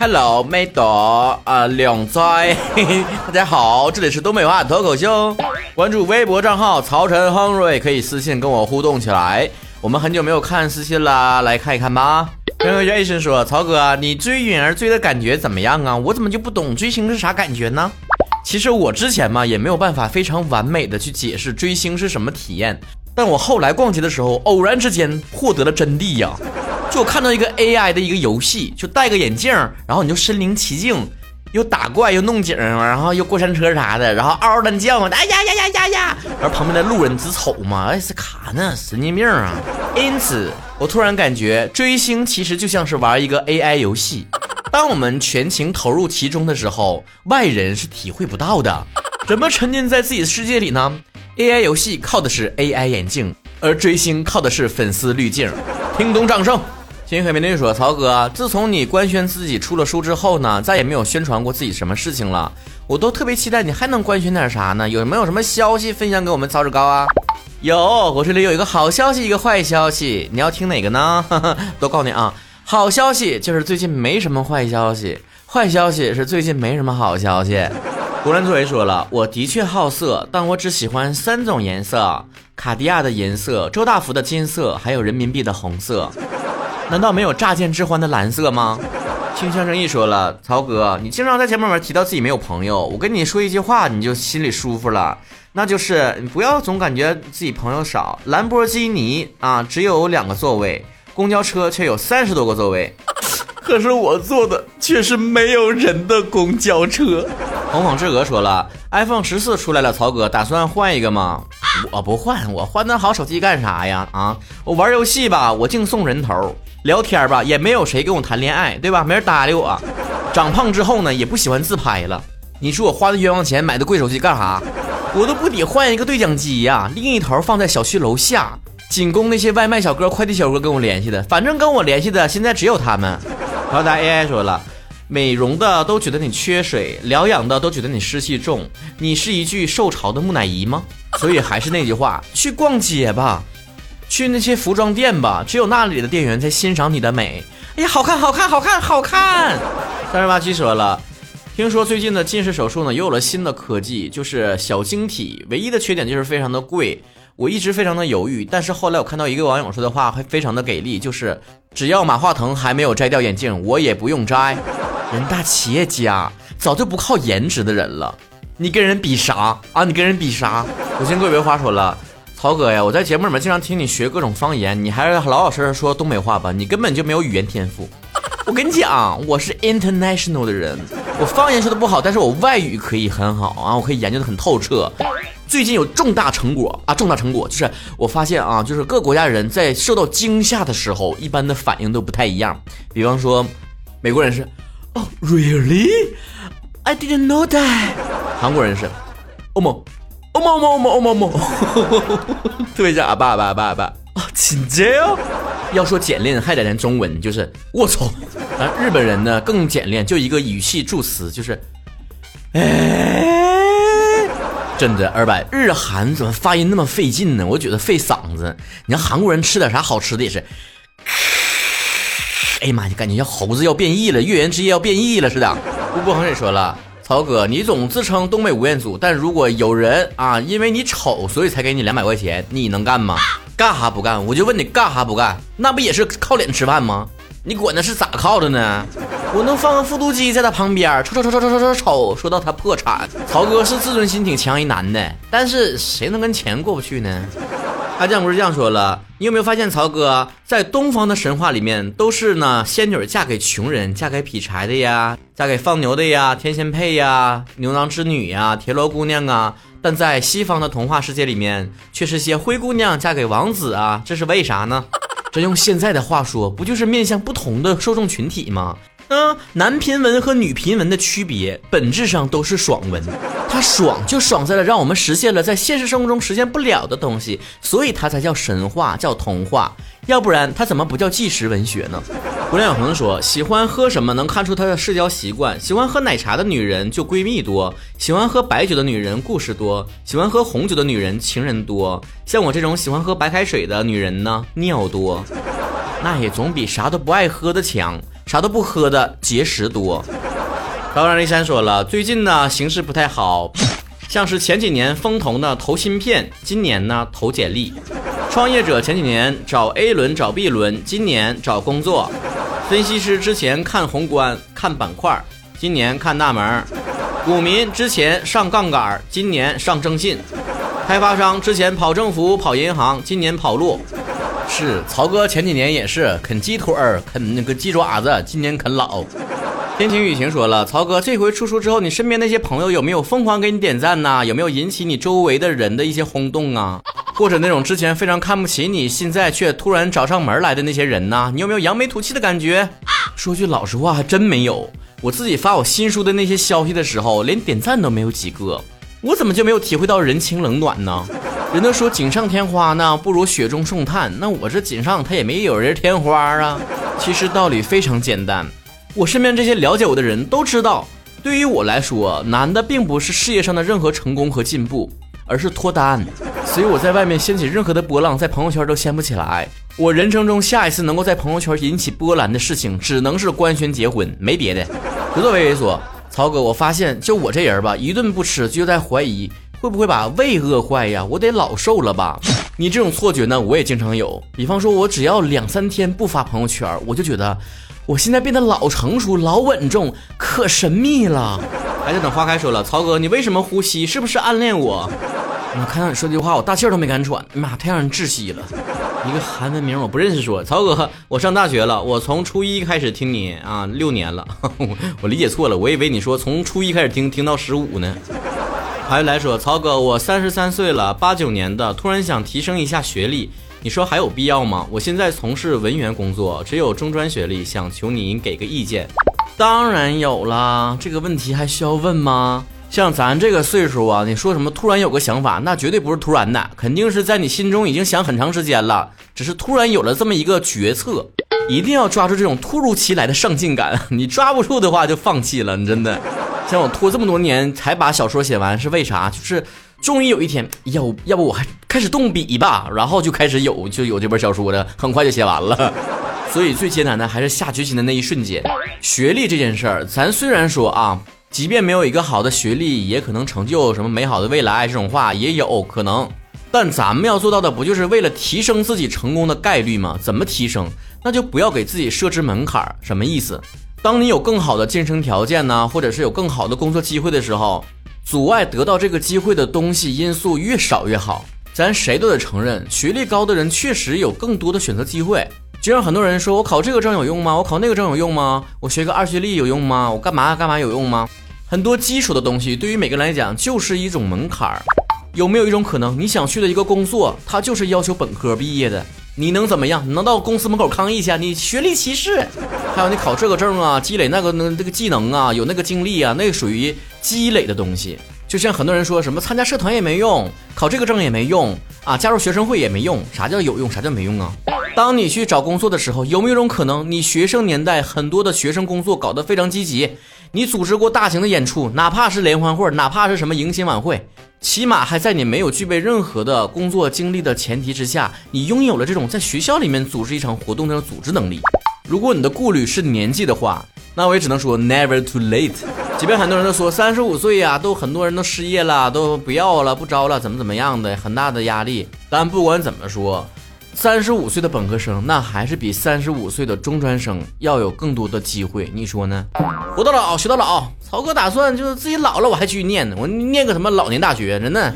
Hello，美朵啊，靓仔，大家好，这里是东北话脱口秀。关注微博账号曹晨亨瑞，可以私信跟我互动起来。我们很久没有看私信啦，来看一看吧。跟个医生说，曹哥，你追允儿追的感觉怎么样啊？我怎么就不懂追星是啥感觉呢？其实我之前嘛也没有办法非常完美的去解释追星是什么体验，但我后来逛街的时候，偶然之间获得了真谛呀。就看到一个 AI 的一个游戏，就戴个眼镜，然后你就身临其境，又打怪又弄景，然后又过山车啥的，然后嗷嗷的叫嘛，哎呀呀呀呀呀，而旁边的路人直瞅嘛，哎是卡呢，神经病啊！因此，我突然感觉追星其实就像是玩一个 AI 游戏，当我们全情投入其中的时候，外人是体会不到的。怎么沉浸在自己的世界里呢？AI 游戏靠的是 AI 眼镜，而追星靠的是粉丝滤镜。听懂掌声。金海美女说：“曹哥，自从你官宣自己出了书之后呢，再也没有宣传过自己什么事情了。我都特别期待你还能官宣点啥呢？有没有什么消息分享给我们曹志高啊？有，我这里有一个好消息，一个坏消息，你要听哪个呢？都告诉你啊，好消息就是最近没什么坏消息，坏消息是最近没什么好消息。古兰作为说了，我的确好色，但我只喜欢三种颜色：卡地亚的银色、周大福的金色，还有人民币的红色。”难道没有乍见之欢的蓝色吗？听相声一说了，曹哥，你经常在节目里面提到自己没有朋友，我跟你说一句话，你就心里舒服了，那就是你不要总感觉自己朋友少。兰博基尼啊，只有两个座位，公交车却有三十多个座位，可是我坐的却是没有人的公交车。红红之鹅说了，iPhone 十四出来了，曹哥打算换一个吗？我不换，我换那好手机干啥呀？啊，我玩游戏吧，我净送人头。聊天吧，也没有谁跟我谈恋爱，对吧？没人搭理我。长胖之后呢，也不喜欢自拍了。你说我花的冤枉钱买的贵手机干啥？我都不得换一个对讲机呀，另一头放在小区楼下，仅供那些外卖小哥、快递小哥跟我联系的。反正跟我联系的现在只有他们。然后大 AI 说了，美容的都觉得你缺水，疗养的都觉得你湿气重，你是一具受潮的木乃伊吗？所以还是那句话，去逛街吧。去那些服装店吧，只有那里的店员在欣赏你的美。哎呀，好看，好看，好看，好看！三十八七说了，听说最近的近视手术呢，又有了新的科技，就是小晶体。唯一的缺点就是非常的贵。我一直非常的犹豫，但是后来我看到一个网友说的话，还非常的给力，就是只要马化腾还没有摘掉眼镜，我也不用摘。人大企业家早就不靠颜值的人了，你跟人比啥啊？你跟人比啥？我先各位话说了。曹哥呀，我在节目里面经常听你学各种方言，你还是老老实实说东北话吧，你根本就没有语言天赋。我跟你讲，我是 international 的人，我方言说的不好，但是我外语可以很好啊，我可以研究的很透彻。最近有重大成果啊，重大成果就是我发现啊，就是各国家人在受到惊吓的时候，一般的反应都不太一样。比方说，美国人是哦 ，really，I didn't know that。韩国人是，哦么。哦么哦么哦么哦么，特别像阿爸阿爸阿爸阿爸啊，亲姐哦。要说简练还得咱中文，就是我操。啊，日本人呢更简练，就一个语气助词，就是哎，真的二百。日韩怎么发音那么费劲呢？我觉得费嗓子。你看韩国人吃点啥好吃的也是，哎呀妈呀，感觉像猴子要变异了，月圆之夜要变异了似的。吴伯恒也说了。曹哥，你总自称东北吴彦祖，但如果有人啊，因为你丑，所以才给你两百块钱，你能干吗？干哈不干？我就问你干哈不干？那不也是靠脸吃饭吗？你管那是咋靠的呢？我能放个复读机在他旁边，瞅瞅瞅瞅瞅瞅瞅瞅，说到他破产。曹哥是自尊心挺强一男的，但是谁能跟钱过不去呢？阿酱不是这样说了，你有没有发现曹哥在东方的神话里面都是呢仙女嫁给穷人，嫁给劈柴的呀，嫁给放牛的呀，天仙配呀，牛郎织女呀，田螺姑娘啊，但在西方的童话世界里面却是些灰姑娘嫁给王子啊，这是为啥呢？这用现在的话说，不就是面向不同的受众群体吗？嗯，男频文和女频文的区别，本质上都是爽文。它爽就爽在了让我们实现了在现实生活中实现不了的东西，所以它才叫神话，叫童话。要不然它怎么不叫纪实文学呢？胡亮恒说，喜欢喝什么能看出他的社交习惯。喜欢喝奶茶的女人就闺蜜多，喜欢喝白酒的女人故事多，喜欢喝红酒的女人情人多。像我这种喜欢喝白开水的女人呢，尿多。那也总比啥都不爱喝的强。啥都不喝的结石多。高然一山说了，最近呢形势不太好，像是前几年风投呢投芯片，今年呢投简历；创业者前几年找 A 轮找 B 轮，今年找工作；分析师之前看宏观看板块，今年看大门；股民之前上杠杆，今年上征信；开发商之前跑政府跑银行，今年跑路。是曹哥前几年也是啃鸡腿儿，啃那个鸡爪子，今年啃老。天晴雨晴说了，曹哥这回出书之后，你身边那些朋友有没有疯狂给你点赞呐？有没有引起你周围的人的一些轰动啊？或者那种之前非常看不起你，现在却突然找上门来的那些人呢？你有没有扬眉吐气的感觉？说句老实话，还真没有。我自己发我新书的那些消息的时候，连点赞都没有几个。我怎么就没有体会到人情冷暖呢？人都说锦上添花呢，不如雪中送炭。那我这锦上他也没有人添花啊。其实道理非常简单。我身边这些了解我的人都知道，对于我来说，难的并不是事业上的任何成功和进步，而是脱单。所以我在外面掀起任何的波浪，在朋友圈都掀不起来。我人生中下一次能够在朋友圈引起波澜的事情，只能是官宣结婚，没别的。不作为猥琐，曹哥，我发现就我这人吧，一顿不吃就在怀疑会不会把胃饿坏呀？我得老瘦了吧？你这种错觉呢，我也经常有。比方说，我只要两三天不发朋友圈，我就觉得。我现在变得老成熟、老稳重，可神秘了。还在等花开说了，曹哥，你为什么呼吸？是不是暗恋我？我看到你说这句话，我大气儿都没敢喘。妈，太让人窒息了。一个韩文名我不认识。说曹哥，我上大学了，我从初一开始听你啊，六年了。我理解错了，我以为你说从初一开始听，听到十五呢。还来说，曹哥，我三十三岁了，八九年的，突然想提升一下学历。你说还有必要吗？我现在从事文员工作，只有中专学历，想求您给个意见。当然有啦，这个问题还需要问吗？像咱这个岁数啊，你说什么突然有个想法，那绝对不是突然的，肯定是在你心中已经想很长时间了，只是突然有了这么一个决策。一定要抓住这种突如其来的上进感，你抓不住的话就放弃了。你真的，像我拖这么多年才把小说写完，是为啥？就是。终于有一天，要要不我还开始动笔吧，然后就开始有就有这本小说了，很快就写完了。所以最艰难的还是下决心的那一瞬间。学历这件事儿，咱虽然说啊，即便没有一个好的学历，也可能成就什么美好的未来，这种话也有可能。但咱们要做到的，不就是为了提升自己成功的概率吗？怎么提升？那就不要给自己设置门槛儿。什么意思？当你有更好的晋升条件呢，或者是有更好的工作机会的时候。阻碍得到这个机会的东西因素越少越好。咱谁都得承认，学历高的人确实有更多的选择机会。就像很多人说，我考这个证有用吗？我考那个证有用吗？我学个二学历有用吗？我干嘛干嘛有用吗？很多基础的东西对于每个人来讲就是一种门槛儿。有没有一种可能，你想去的一个工作，它就是要求本科毕业的？你能怎么样？你能到公司门口抗议去？你学历歧视？还有你考这个证啊，积累那个那个技能啊，有那个经历啊，那个属于积累的东西。就像很多人说什么参加社团也没用，考这个证也没用啊，加入学生会也没用。啥叫有用？啥叫没用啊？当你去找工作的时候，有没有一种可能，你学生年代很多的学生工作搞得非常积极，你组织过大型的演出，哪怕是联欢会，哪怕是什么迎新晚会。起码还在你没有具备任何的工作经历的前提之下，你拥有了这种在学校里面组织一场活动的组织能力。如果你的顾虑是年纪的话，那我也只能说 never too late。即便很多人都说三十五岁呀，都很多人都失业了，都不要了，不招了，怎么怎么样的，很大的压力。但不管怎么说。三十五岁的本科生，那还是比三十五岁的中专生要有更多的机会，你说呢？活到老学到老，曹哥打算就是自己老了我还继续念呢，我念个什么老年大学，真的。